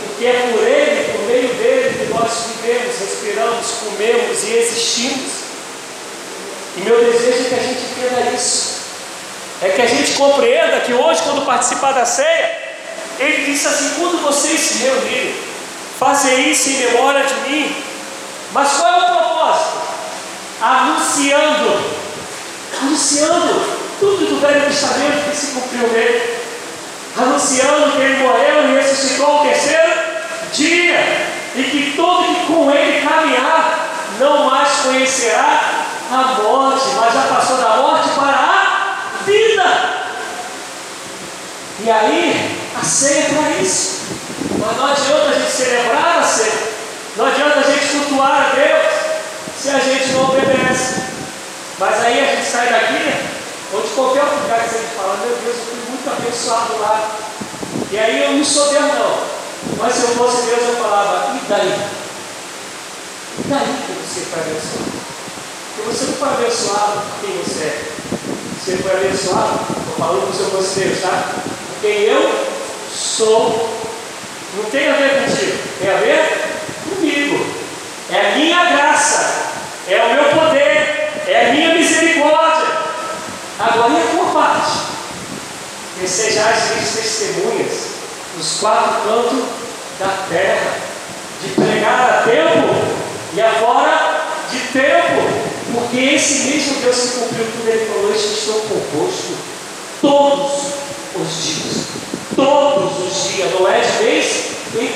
Porque é por Ele, por meio dele, que nós vivemos, respiramos, comemos e existimos. E meu desejo é que a gente entenda isso. É que a gente compreenda que hoje, quando participar da ceia, ele disse assim: quando vocês se reunirem, fazer isso em memória de mim. Mas qual é o propósito? Anunciando, anunciando tudo do Velho Testamento que se cumpriu nele, anunciando que ele morreu e ressuscitou o terceiro dia, e que todo que com ele caminhar não mais conhecerá a morte, mas já passou da morte para a vida. E aí, a ceia é para isso. Mas não adianta a gente celebrar a não adianta a gente cultuar a Deus se a gente não obedece. Mas aí a gente sai daqui, ou de qualquer lugar que a gente fala, meu Deus, eu fui muito abençoado lá. E aí eu não sou Deus não. Mas se eu fosse Deus, eu falava, e daí? E daí que você foi abençoado? Porque você não foi abençoado por quem você é. Você foi abençoado, estou falando com o seu conselheiro, tá? Quem eu sou. Não tem a ver contigo, tem a ver comigo. É a minha graça, é o meu poder, é a minha misericórdia. Agora e a tua parte? Que sejais minhas testemunhas nos quatro cantos da terra, de pregar a tempo e agora de tempo porque esse mesmo Deus que cumpriu tudo, ele falou: estou convosco todos os dias. Todos os dias, não é de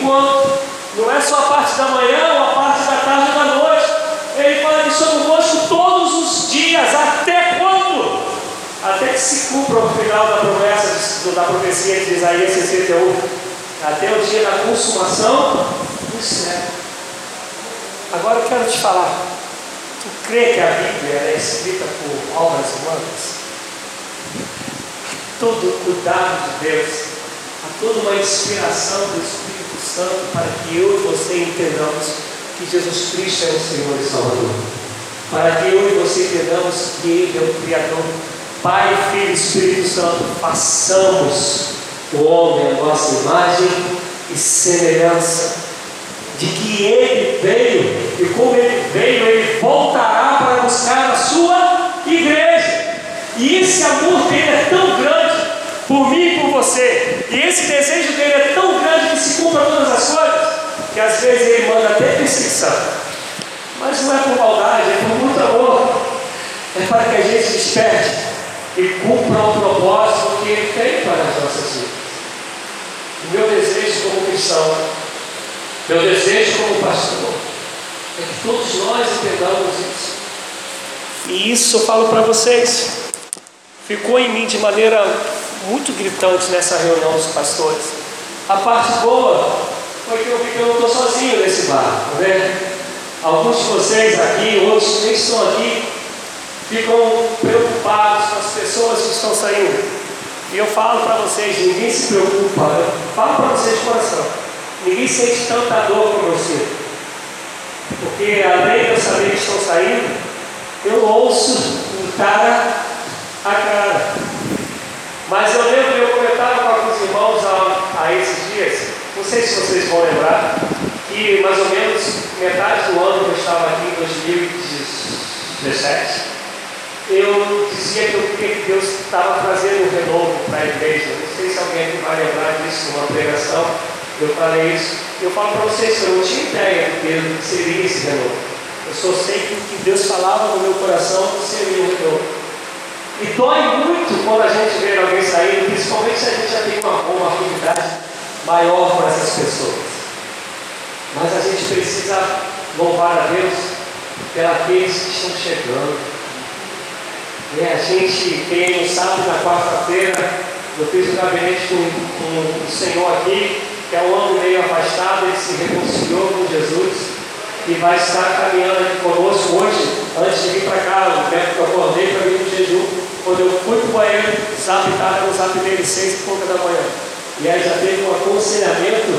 enquanto, não é só a parte da manhã ou a parte da tarde ou da noite. Ele fala que estou convosco todos os dias, até quando? Até que se cumpra o final da promessa, da profecia de Isaías 61, até o dia da consumação do céu. Agora eu quero te falar. Tu crê que a Bíblia é escrita por obras humanas? Todo o cuidado de Deus, há toda uma inspiração do Espírito Santo para que eu e você entendamos que Jesus Cristo é o Senhor e Salvador. Para que eu e você entendamos que Ele é o Criador. Pai, Filho e Espírito Santo, façamos o homem a nossa imagem e semelhança de que ele veio, e como ele veio, ele voltará para buscar a sua igreja. E esse amor dele é tão grande por mim e por você, e esse desejo dele é tão grande que se cumpra todas as coisas, que às vezes ele manda até perseguição. Mas não é por maldade, é por muito amor. É para que a gente desperte e cumpra o propósito que ele tem para as nossas vidas. O meu desejo como cristão meu desejo como pastor é que todos nós entendamos isso. E isso eu falo para vocês. Ficou em mim de maneira muito gritante nessa reunião dos pastores. A parte boa foi que eu vi que eu não estou sozinho nesse bar, tá vendo? Alguns de vocês aqui, outros nem estão aqui, ficam preocupados com as pessoas que estão saindo. E eu falo para vocês, ninguém se preocupa, eu falo para vocês de coração, ninguém sente tanta dor como você. Porque além de eu saber que estão saindo, eu ouço um cara a cara. Mas eu lembro, eu comentava com alguns irmãos a esses dias, não sei se vocês vão lembrar, que mais ou menos metade do ano que eu estava aqui em 2017, eu dizia que eu queria que Deus estava trazendo um renovo para a igreja. Não sei se alguém aqui vai lembrar disso numa pregação. Eu falei isso. Eu falo para vocês que eu não tinha ideia do que seria esse renovo. Eu só sei que o que Deus falava no meu coração seria um renovo. E dói muito quando a gente vê alguém saindo, principalmente se a gente já tem uma, uma afinidade maior com essas pessoas. Mas a gente precisa louvar a Deus pelos que estão chegando. E a gente, quem não sabe, na quarta-feira, eu fiz um gabinete com, com o Senhor aqui, que é um ano meio afastado, ele se reconciliou com Jesus e vai estar caminhando aqui conosco hoje, antes de vir para cá, o tempo que eu acordei para vir no jejum, quando eu fui para o banheiro, zap estava no zap dele seis e pouca da manhã. E aí já teve um aconselhamento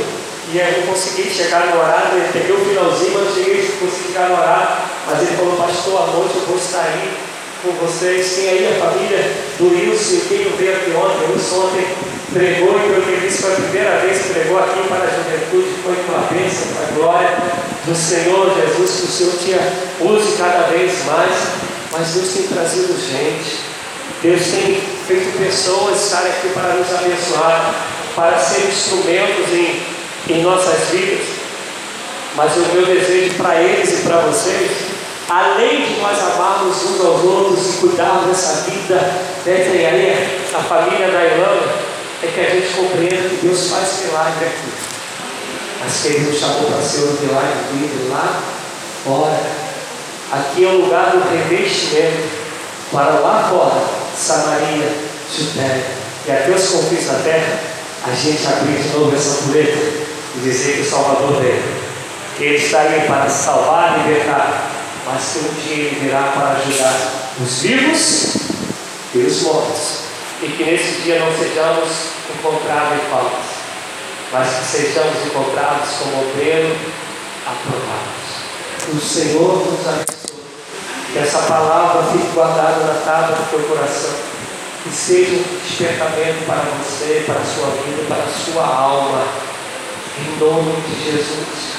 e aí eu consegui chegar no horário, ele peguei o finalzinho, mas cheguei, consegui chegar no horário, mas ele falou, pastor, à noite eu vou aí com vocês. Tem aí a família do Wilson, quem não veio aqui ontem, o Wilson ontem pregou e que disse foi a primeira vez que pregou aqui para a juventude, foi uma bênção para a glória do Senhor Jesus, que o Senhor tinha use cada vez mais, mas Deus tem trazido gente, Deus tem feito pessoas estarem aqui para nos abençoar, para ser instrumentos em, em nossas vidas. Mas o meu desejo para eles e para vocês, além de nós amarmos uns aos outros e cuidarmos dessa vida, né, aí a família da Irlanda, é que a gente compreenda que Deus faz milagre aqui. Mas que Ele nos chamou para ser um milagre vivo lá fora. Aqui é o lugar do revestimento para lá fora Samaria, Judéia e até os confins da terra, a gente abrir de novo essa pureza e dizer que o Salvador veio, que Ele está aí para salvar e libertar, mas que um dia Ele virá para ajudar os vivos e os mortos, e que nesse dia não sejamos encontrados em faltas, mas que sejamos encontrados como obreiro aprovados. O Senhor nos abençoe. Que essa palavra fique guardada na tábua do teu coração. Que seja um despertamento para você, para a sua vida, para a sua alma. Em nome de Jesus.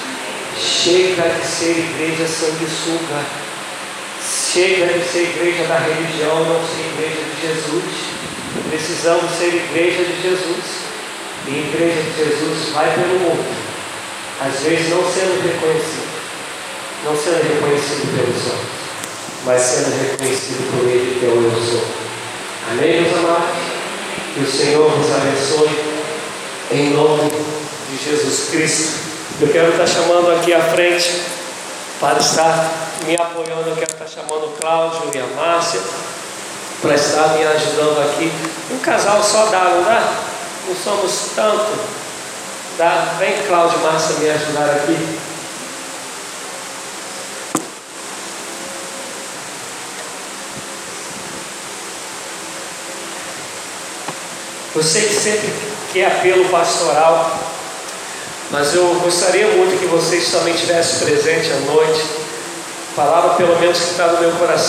Chega de ser igreja sanguessuga. Chega de ser igreja da religião, não ser igreja de Jesus. Precisamos ser igreja de Jesus. E igreja de Jesus vai pelo mundo. Às vezes não sendo reconhecido. Não sendo reconhecido pelos homens mas sendo reconhecido por Ele que é o eu sou. Amém, meus amados? Que o Senhor nos abençoe em nome de Jesus Cristo. Eu quero estar chamando aqui à frente para estar me apoiando. Eu quero estar chamando o Cláudio e a Márcia para estar me ajudando aqui. Um casal só dá, não dá? Não somos tanto. Dá? Vem, Cláudio Márcia, me ajudar aqui. Sei que sempre quer apelo pastoral, mas eu gostaria muito que vocês também estivessem presentes à noite. Palavra pelo menos que está no meu coração